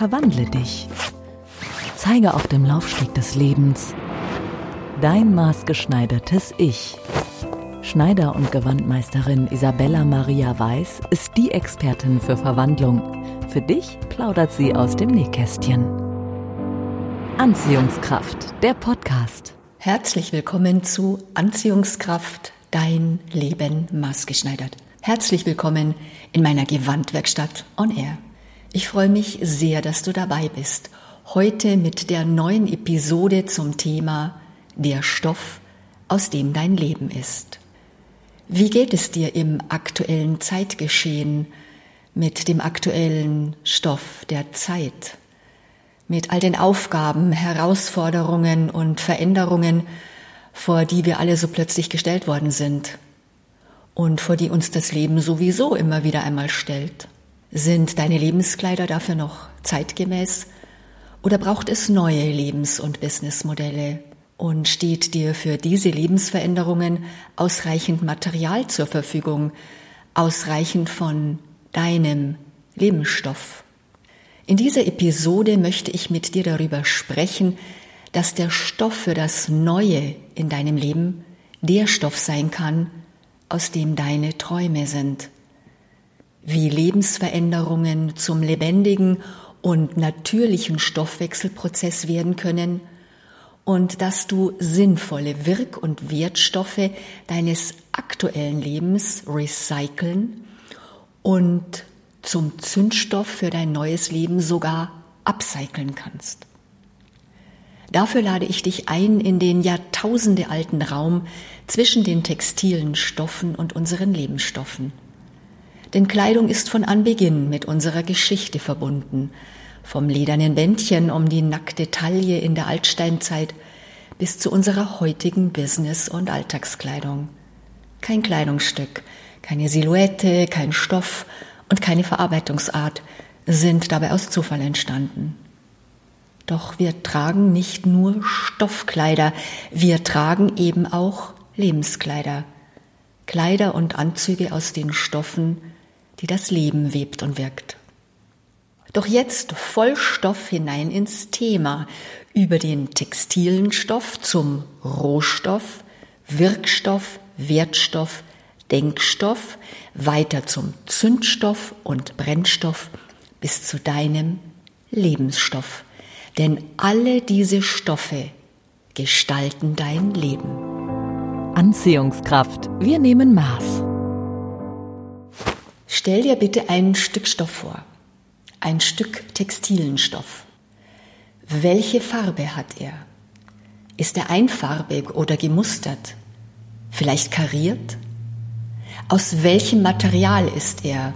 Verwandle dich. Zeige auf dem Laufsteg des Lebens dein maßgeschneidertes Ich. Schneider- und Gewandmeisterin Isabella Maria Weiß ist die Expertin für Verwandlung. Für dich plaudert sie aus dem Nähkästchen. Anziehungskraft, der Podcast. Herzlich willkommen zu Anziehungskraft, dein Leben maßgeschneidert. Herzlich willkommen in meiner Gewandwerkstatt on Air. Ich freue mich sehr, dass du dabei bist. Heute mit der neuen Episode zum Thema Der Stoff, aus dem dein Leben ist. Wie geht es dir im aktuellen Zeitgeschehen mit dem aktuellen Stoff der Zeit? Mit all den Aufgaben, Herausforderungen und Veränderungen, vor die wir alle so plötzlich gestellt worden sind und vor die uns das Leben sowieso immer wieder einmal stellt. Sind deine Lebenskleider dafür noch zeitgemäß oder braucht es neue Lebens- und Businessmodelle? Und steht dir für diese Lebensveränderungen ausreichend Material zur Verfügung, ausreichend von deinem Lebensstoff? In dieser Episode möchte ich mit dir darüber sprechen, dass der Stoff für das Neue in deinem Leben der Stoff sein kann, aus dem deine Träume sind. Wie Lebensveränderungen zum lebendigen und natürlichen Stoffwechselprozess werden können und dass du sinnvolle Wirk- und Wertstoffe deines aktuellen Lebens recyceln und zum Zündstoff für dein neues Leben sogar upcyclen kannst. Dafür lade ich dich ein in den jahrtausendealten Raum zwischen den textilen Stoffen und unseren Lebensstoffen. Denn Kleidung ist von Anbeginn mit unserer Geschichte verbunden, vom ledernen Bändchen um die nackte Taille in der Altsteinzeit bis zu unserer heutigen Business- und Alltagskleidung. Kein Kleidungsstück, keine Silhouette, kein Stoff und keine Verarbeitungsart sind dabei aus Zufall entstanden. Doch wir tragen nicht nur Stoffkleider, wir tragen eben auch Lebenskleider. Kleider und Anzüge aus den Stoffen, die das Leben webt und wirkt. Doch jetzt voll Stoff hinein ins Thema, über den textilen Stoff zum Rohstoff, Wirkstoff, Wertstoff, Denkstoff, weiter zum Zündstoff und Brennstoff bis zu deinem Lebensstoff. Denn alle diese Stoffe gestalten dein Leben. Anziehungskraft. Wir nehmen Maß. Stell dir bitte ein Stück Stoff vor. Ein Stück textilen Stoff. Welche Farbe hat er? Ist er einfarbig oder gemustert? Vielleicht kariert? Aus welchem Material ist er?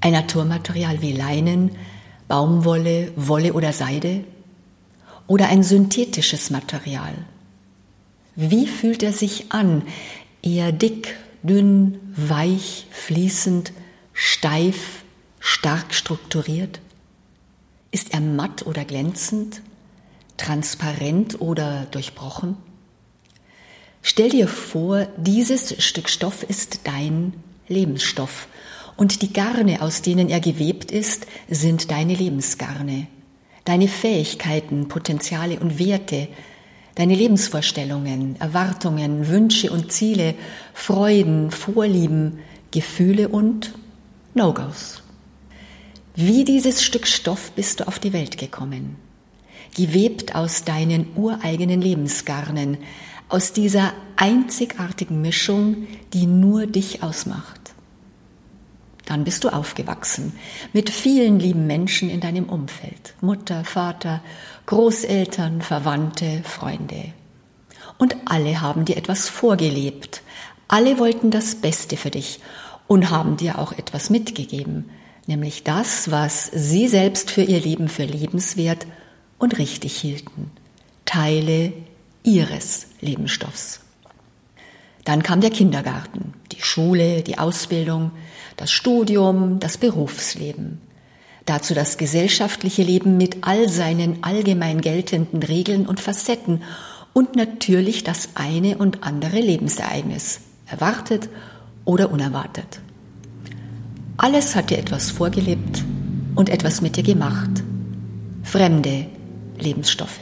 Ein Naturmaterial wie Leinen, Baumwolle, Wolle oder Seide? Oder ein synthetisches Material? Wie fühlt er sich an? Eher dick, dünn, weich, fließend, steif, stark strukturiert? Ist er matt oder glänzend, transparent oder durchbrochen? Stell dir vor, dieses Stück Stoff ist dein Lebensstoff und die Garne, aus denen er gewebt ist, sind deine Lebensgarne. Deine Fähigkeiten, Potenziale und Werte, deine Lebensvorstellungen, Erwartungen, Wünsche und Ziele, Freuden, Vorlieben, Gefühle und No-Gos. Wie dieses Stück Stoff bist du auf die Welt gekommen, gewebt aus deinen ureigenen Lebensgarnen, aus dieser einzigartigen Mischung, die nur dich ausmacht. Dann bist du aufgewachsen mit vielen lieben Menschen in deinem Umfeld. Mutter, Vater, Großeltern, Verwandte, Freunde. Und alle haben dir etwas vorgelebt. Alle wollten das Beste für dich und haben dir auch etwas mitgegeben, nämlich das, was sie selbst für ihr Leben für lebenswert und richtig hielten. Teile ihres Lebensstoffs. Dann kam der Kindergarten, die Schule, die Ausbildung, das Studium, das Berufsleben. Dazu das gesellschaftliche Leben mit all seinen allgemein geltenden Regeln und Facetten und natürlich das eine und andere Lebensereignis, erwartet oder unerwartet. Alles hat dir etwas vorgelebt und etwas mit dir gemacht. fremde Lebensstoffe.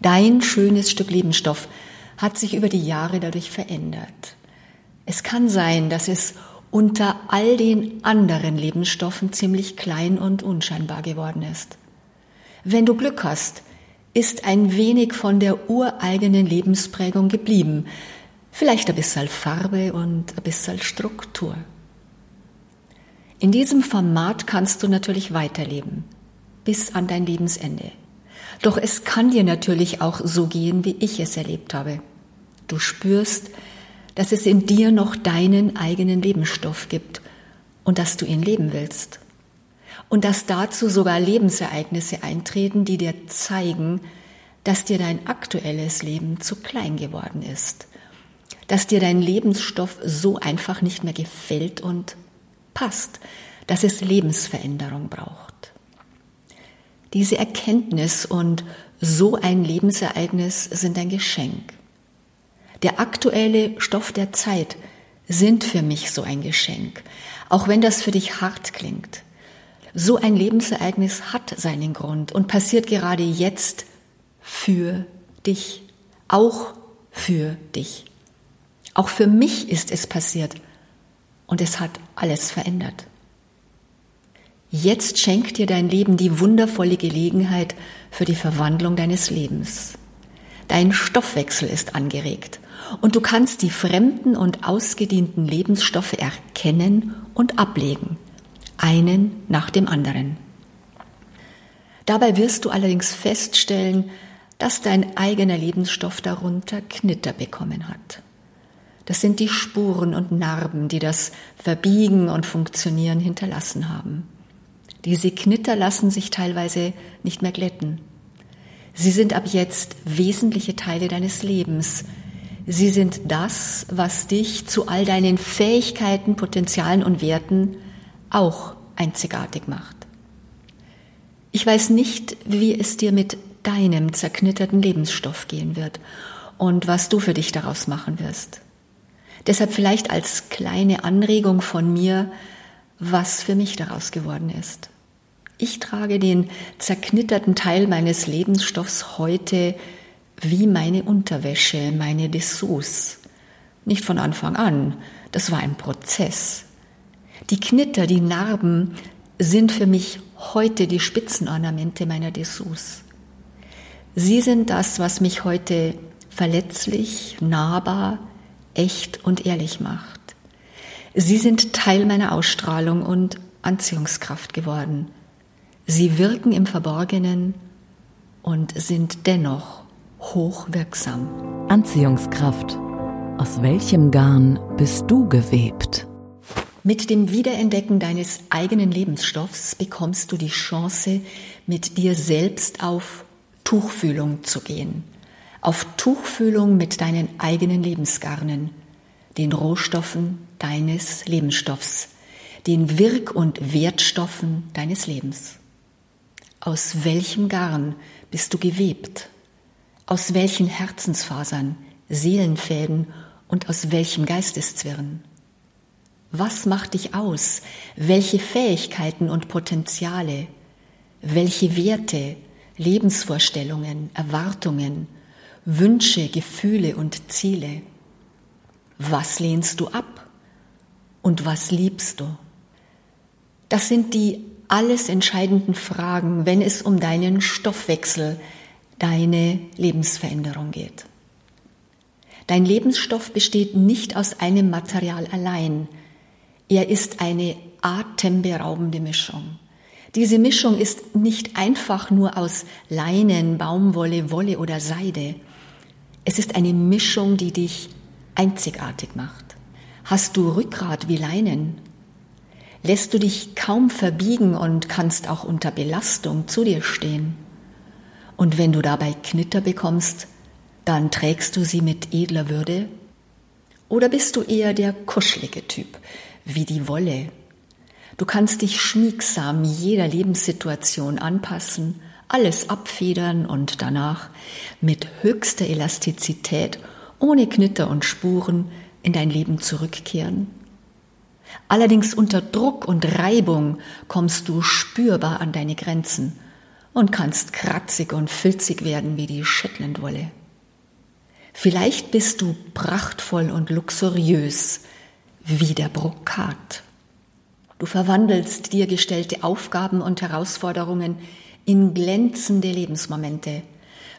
Dein schönes Stück Lebensstoff hat sich über die Jahre dadurch verändert. Es kann sein, dass es unter all den anderen Lebensstoffen ziemlich klein und unscheinbar geworden ist. Wenn du Glück hast, ist ein wenig von der ureigenen Lebensprägung geblieben, vielleicht ein bisschen Farbe und ein bisschen Struktur. In diesem Format kannst du natürlich weiterleben, bis an dein Lebensende. Doch es kann dir natürlich auch so gehen, wie ich es erlebt habe. Du spürst, dass es in dir noch deinen eigenen Lebensstoff gibt und dass du ihn leben willst. Und dass dazu sogar Lebensereignisse eintreten, die dir zeigen, dass dir dein aktuelles Leben zu klein geworden ist, dass dir dein Lebensstoff so einfach nicht mehr gefällt und passt, dass es Lebensveränderung braucht. Diese Erkenntnis und so ein Lebensereignis sind ein Geschenk. Der aktuelle Stoff der Zeit sind für mich so ein Geschenk, auch wenn das für dich hart klingt. So ein Lebensereignis hat seinen Grund und passiert gerade jetzt für dich, auch für dich. Auch für mich ist es passiert und es hat alles verändert. Jetzt schenkt dir dein Leben die wundervolle Gelegenheit für die Verwandlung deines Lebens. Dein Stoffwechsel ist angeregt und du kannst die fremden und ausgedienten Lebensstoffe erkennen und ablegen, einen nach dem anderen. Dabei wirst du allerdings feststellen, dass dein eigener Lebensstoff darunter Knitter bekommen hat. Das sind die Spuren und Narben, die das Verbiegen und Funktionieren hinterlassen haben. Diese Knitter lassen sich teilweise nicht mehr glätten. Sie sind ab jetzt wesentliche Teile deines Lebens, Sie sind das, was dich zu all deinen Fähigkeiten, Potenzialen und Werten auch einzigartig macht. Ich weiß nicht, wie es dir mit deinem zerknitterten Lebensstoff gehen wird und was du für dich daraus machen wirst. Deshalb vielleicht als kleine Anregung von mir, was für mich daraus geworden ist. Ich trage den zerknitterten Teil meines Lebensstoffs heute wie meine Unterwäsche, meine Dessous. Nicht von Anfang an, das war ein Prozess. Die Knitter, die Narben sind für mich heute die Spitzenornamente meiner Dessous. Sie sind das, was mich heute verletzlich, nahbar, echt und ehrlich macht. Sie sind Teil meiner Ausstrahlung und Anziehungskraft geworden. Sie wirken im Verborgenen und sind dennoch hochwirksam. Anziehungskraft. Aus welchem Garn bist du gewebt? Mit dem Wiederentdecken deines eigenen Lebensstoffs bekommst du die Chance, mit dir selbst auf Tuchfühlung zu gehen. Auf Tuchfühlung mit deinen eigenen Lebensgarnen, den Rohstoffen deines Lebensstoffs, den Wirk- und Wertstoffen deines Lebens. Aus welchem Garn bist du gewebt? Aus welchen Herzensfasern, Seelenfäden und aus welchem Geisteszwirn? Was macht dich aus? Welche Fähigkeiten und Potenziale? Welche Werte, Lebensvorstellungen, Erwartungen, Wünsche, Gefühle und Ziele? Was lehnst du ab? Und was liebst du? Das sind die alles entscheidenden Fragen, wenn es um deinen Stoffwechsel, deine Lebensveränderung geht. Dein Lebensstoff besteht nicht aus einem Material allein. Er ist eine atemberaubende Mischung. Diese Mischung ist nicht einfach nur aus Leinen, Baumwolle, Wolle oder Seide. Es ist eine Mischung, die dich einzigartig macht. Hast du Rückgrat wie Leinen? Lässt du dich kaum verbiegen und kannst auch unter Belastung zu dir stehen? Und wenn du dabei Knitter bekommst, dann trägst du sie mit edler Würde? Oder bist du eher der kuschelige Typ, wie die Wolle? Du kannst dich schmiegsam jeder Lebenssituation anpassen, alles abfedern und danach mit höchster Elastizität, ohne Knitter und Spuren in dein Leben zurückkehren. Allerdings unter Druck und Reibung kommst du spürbar an deine Grenzen und kannst kratzig und filzig werden wie die Shetlandwolle. Vielleicht bist du prachtvoll und luxuriös wie der Brokat. Du verwandelst dir gestellte Aufgaben und Herausforderungen in glänzende Lebensmomente.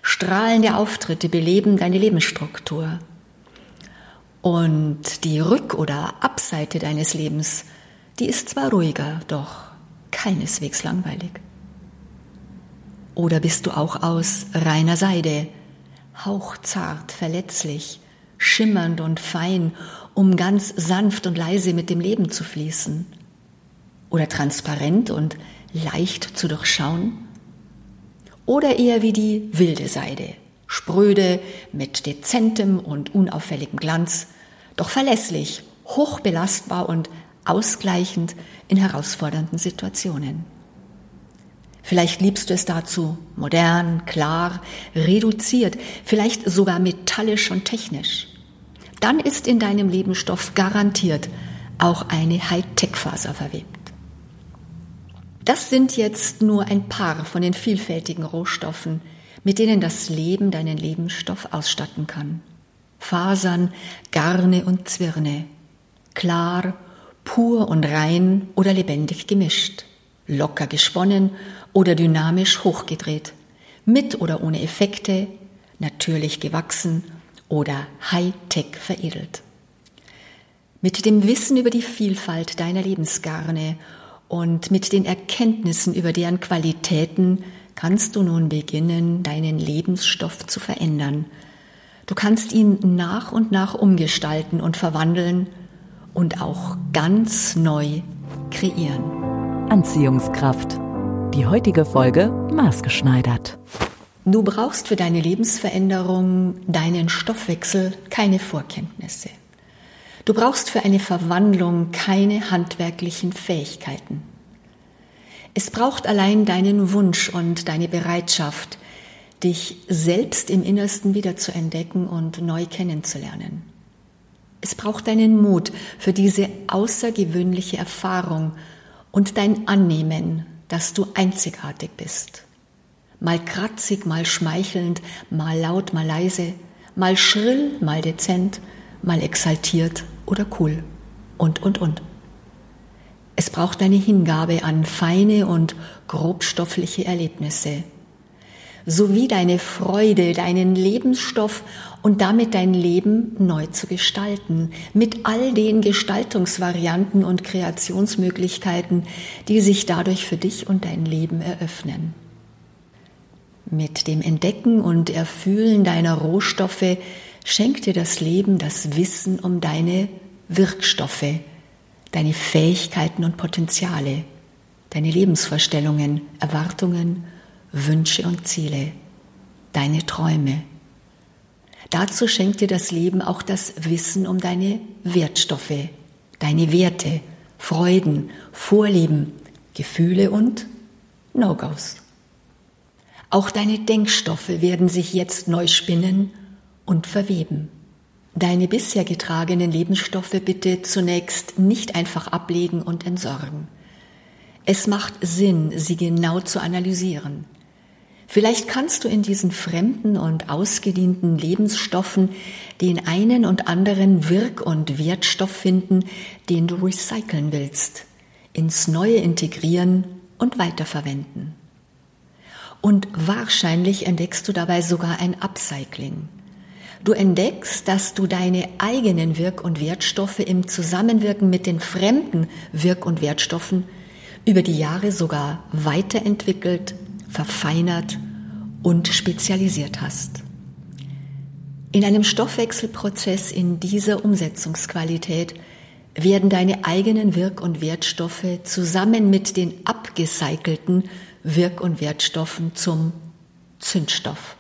Strahlende Auftritte beleben deine Lebensstruktur. Und die Rück- oder Abseite deines Lebens, die ist zwar ruhiger, doch keineswegs langweilig. Oder bist du auch aus reiner Seide, hauchzart, verletzlich, schimmernd und fein, um ganz sanft und leise mit dem Leben zu fließen? Oder transparent und leicht zu durchschauen? Oder eher wie die wilde Seide, spröde, mit dezentem und unauffälligem Glanz, doch verlässlich, hochbelastbar und ausgleichend in herausfordernden Situationen. Vielleicht liebst du es dazu modern, klar, reduziert, vielleicht sogar metallisch und technisch. Dann ist in deinem Lebensstoff garantiert auch eine Hightech-Faser verwebt. Das sind jetzt nur ein paar von den vielfältigen Rohstoffen, mit denen das Leben deinen Lebensstoff ausstatten kann. Fasern, Garne und Zwirne, klar, pur und rein oder lebendig gemischt, locker gesponnen oder dynamisch hochgedreht, mit oder ohne Effekte, natürlich gewachsen oder Hightech veredelt. Mit dem Wissen über die Vielfalt deiner Lebensgarne und mit den Erkenntnissen über deren Qualitäten kannst du nun beginnen, deinen Lebensstoff zu verändern. Du kannst ihn nach und nach umgestalten und verwandeln und auch ganz neu kreieren. Anziehungskraft die heutige Folge maßgeschneidert. Du brauchst für deine Lebensveränderung, deinen Stoffwechsel keine Vorkenntnisse. Du brauchst für eine Verwandlung keine handwerklichen Fähigkeiten. Es braucht allein deinen Wunsch und deine Bereitschaft, dich selbst im Innersten wieder zu entdecken und neu kennenzulernen. Es braucht deinen Mut für diese außergewöhnliche Erfahrung und dein Annehmen dass du einzigartig bist. Mal kratzig, mal schmeichelnd, mal laut, mal leise, mal schrill, mal dezent, mal exaltiert oder cool und, und, und. Es braucht eine Hingabe an feine und grobstoffliche Erlebnisse, sowie deine Freude, deinen Lebensstoff und damit dein Leben neu zu gestalten, mit all den Gestaltungsvarianten und Kreationsmöglichkeiten, die sich dadurch für dich und dein Leben eröffnen. Mit dem Entdecken und Erfühlen deiner Rohstoffe schenkt dir das Leben das Wissen um deine Wirkstoffe, deine Fähigkeiten und Potenziale, deine Lebensvorstellungen, Erwartungen, Wünsche und Ziele, deine Träume. Dazu schenkt dir das Leben auch das Wissen um deine Wertstoffe, deine Werte, Freuden, Vorlieben, Gefühle und No-Gos. Auch deine Denkstoffe werden sich jetzt neu spinnen und verweben. Deine bisher getragenen Lebensstoffe bitte zunächst nicht einfach ablegen und entsorgen. Es macht Sinn, sie genau zu analysieren. Vielleicht kannst du in diesen fremden und ausgedienten Lebensstoffen den einen und anderen Wirk- und Wertstoff finden, den du recyceln willst, ins Neue integrieren und weiterverwenden. Und wahrscheinlich entdeckst du dabei sogar ein Upcycling. Du entdeckst, dass du deine eigenen Wirk- und Wertstoffe im Zusammenwirken mit den fremden Wirk- und Wertstoffen über die Jahre sogar weiterentwickelt verfeinert und spezialisiert hast. In einem Stoffwechselprozess in dieser Umsetzungsqualität werden deine eigenen Wirk- und Wertstoffe zusammen mit den abgecycelten Wirk- und Wertstoffen zum Zündstoff.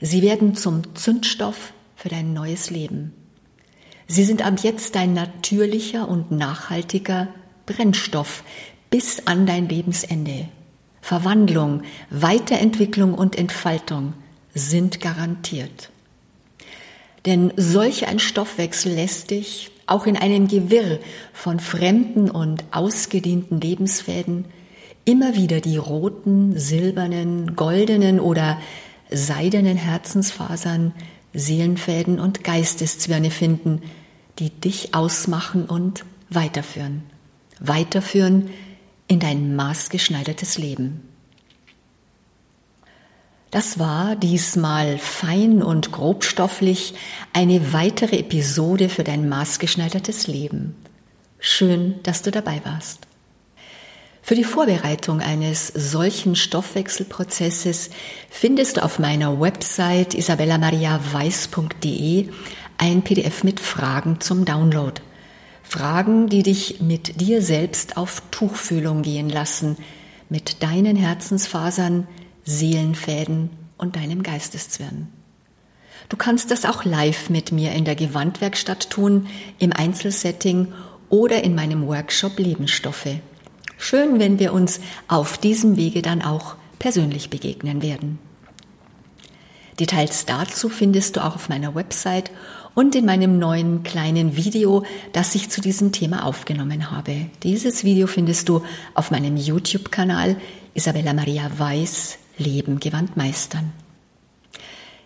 Sie werden zum Zündstoff für dein neues Leben. Sie sind ab jetzt dein natürlicher und nachhaltiger Brennstoff bis an dein Lebensende. Verwandlung, Weiterentwicklung und Entfaltung sind garantiert. Denn solch ein Stoffwechsel lässt dich auch in einem Gewirr von fremden und ausgedienten Lebensfäden immer wieder die roten, silbernen, goldenen oder seidenen Herzensfasern, Seelenfäden und Geisteszwirne finden, die dich ausmachen und weiterführen. Weiterführen in dein maßgeschneidertes Leben. Das war diesmal fein und grobstofflich eine weitere Episode für dein maßgeschneidertes Leben. Schön, dass du dabei warst. Für die Vorbereitung eines solchen Stoffwechselprozesses findest du auf meiner Website isabellamariaweiß.de ein PDF mit Fragen zum Download. Fragen, die dich mit dir selbst auf Tuchfühlung gehen lassen, mit deinen Herzensfasern, Seelenfäden und deinem Geisteszwirn. Du kannst das auch live mit mir in der Gewandwerkstatt tun, im Einzelsetting oder in meinem Workshop Lebensstoffe. Schön, wenn wir uns auf diesem Wege dann auch persönlich begegnen werden. Details dazu findest du auch auf meiner Website und in meinem neuen kleinen Video, das ich zu diesem Thema aufgenommen habe. Dieses Video findest du auf meinem YouTube-Kanal Isabella Maria Weiß Leben gewandt meistern.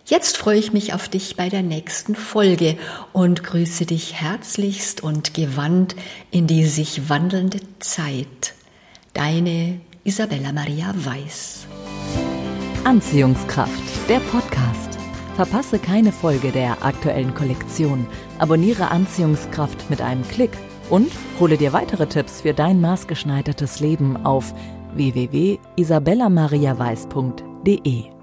Jetzt freue ich mich auf dich bei der nächsten Folge und grüße dich herzlichst und gewandt in die sich wandelnde Zeit. Deine Isabella Maria Weiß. Anziehungskraft, der Podcast. Verpasse keine Folge der aktuellen Kollektion. Abonniere Anziehungskraft mit einem Klick und hole dir weitere Tipps für dein maßgeschneidertes Leben auf www.isabellamariaweiß.de